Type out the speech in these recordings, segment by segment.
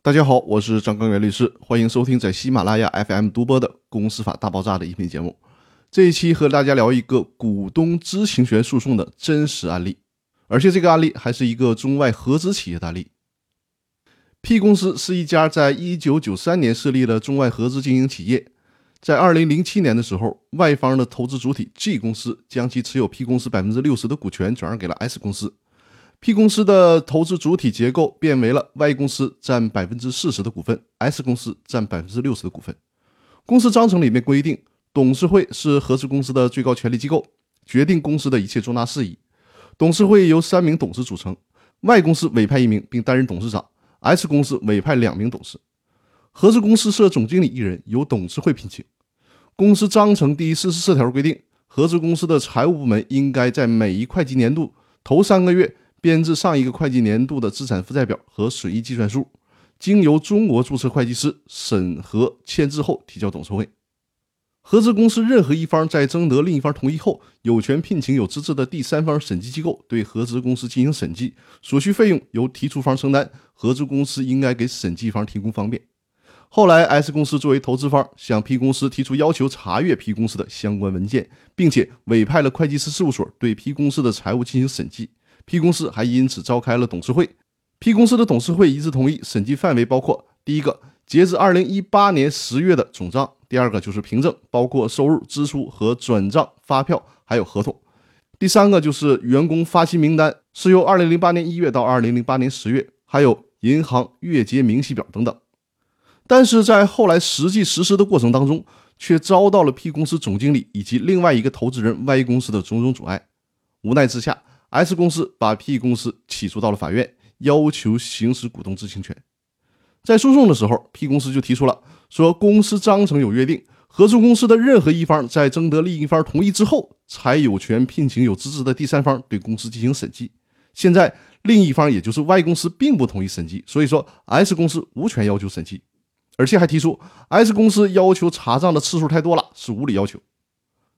大家好，我是张刚元律师，欢迎收听在喜马拉雅 FM 独播的《公司法大爆炸》的音频节目。这一期和大家聊一个股东知情权诉讼的真实案例，而且这个案例还是一个中外合资企业的案例。P 公司是一家在1993年设立的中外合资经营企业，在2007年的时候，外方的投资主体 G 公司将其持有 P 公司百分之六十的股权转让给了 S 公司。P 公司的投资主体结构变为了 Y 公司占百分之四十的股份，S 公司占百分之六十的股份。公司章程里面规定，董事会是合资公司的最高权力机构，决定公司的一切重大事宜。董事会由三名董事组成，Y 公司委派一名并担任董事长，S 公司委派两名董事。合资公司设总经理一人，由董事会聘请。公司章程第四十四条规定，合资公司的财务部门应该在每一会计年度头三个月。编制上一个会计年度的资产负债表和损益计算书，经由中国注册会计师审核签字后提交董事会。合资公司任何一方在征得另一方同意后，有权聘请有资质的第三方审计机构对合资公司进行审计，所需费用由提出方承担。合资公司应该给审计方提供方便。后来，S 公司作为投资方向 P 公司提出要求查阅 P 公司的相关文件，并且委派了会计师事务所对 P 公司的财务进行审计。P 公司还因此召开了董事会。P 公司的董事会一致同意审计范围包括：第一个，截至二零一八年十月的总账；第二个就是凭证，包括收入、支出和转账发票，还有合同；第三个就是员工发薪名单，是由二零零八年一月到二零零八年十月，还有银行月结明细表等等。但是在后来实际实施的过程当中，却遭到了 P 公司总经理以及另外一个投资人 Y 公司的种种阻碍。无奈之下。S 公司把 P 公司起诉到了法院，要求行使股东知情权。在诉讼的时候，P 公司就提出了说，公司章程有约定，合资公司的任何一方在征得另一方同意之后，才有权聘请有资质的第三方对公司进行审计。现在另一方也就是 Y 公司并不同意审计，所以说 S 公司无权要求审计，而且还提出 S 公司要求查账的次数太多了，是无理要求。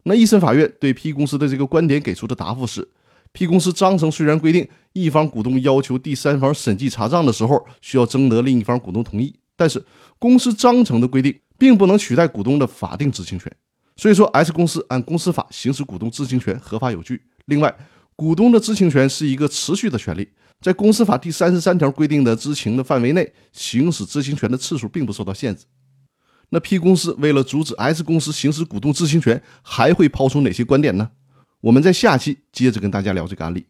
那一审法院对 P 公司的这个观点给出的答复是。P 公司章程虽然规定一方股东要求第三方审计查账的时候需要征得另一方股东同意，但是公司章程的规定并不能取代股东的法定知情权。所以说，S 公司按公司法行使股东知情权合法有据。另外，股东的知情权是一个持续的权利，在公司法第三十三条规定的知情的范围内，行使知情权的次数并不受到限制。那 P 公司为了阻止 S 公司行使股东知情权，还会抛出哪些观点呢？我们在下期接着跟大家聊这个案例。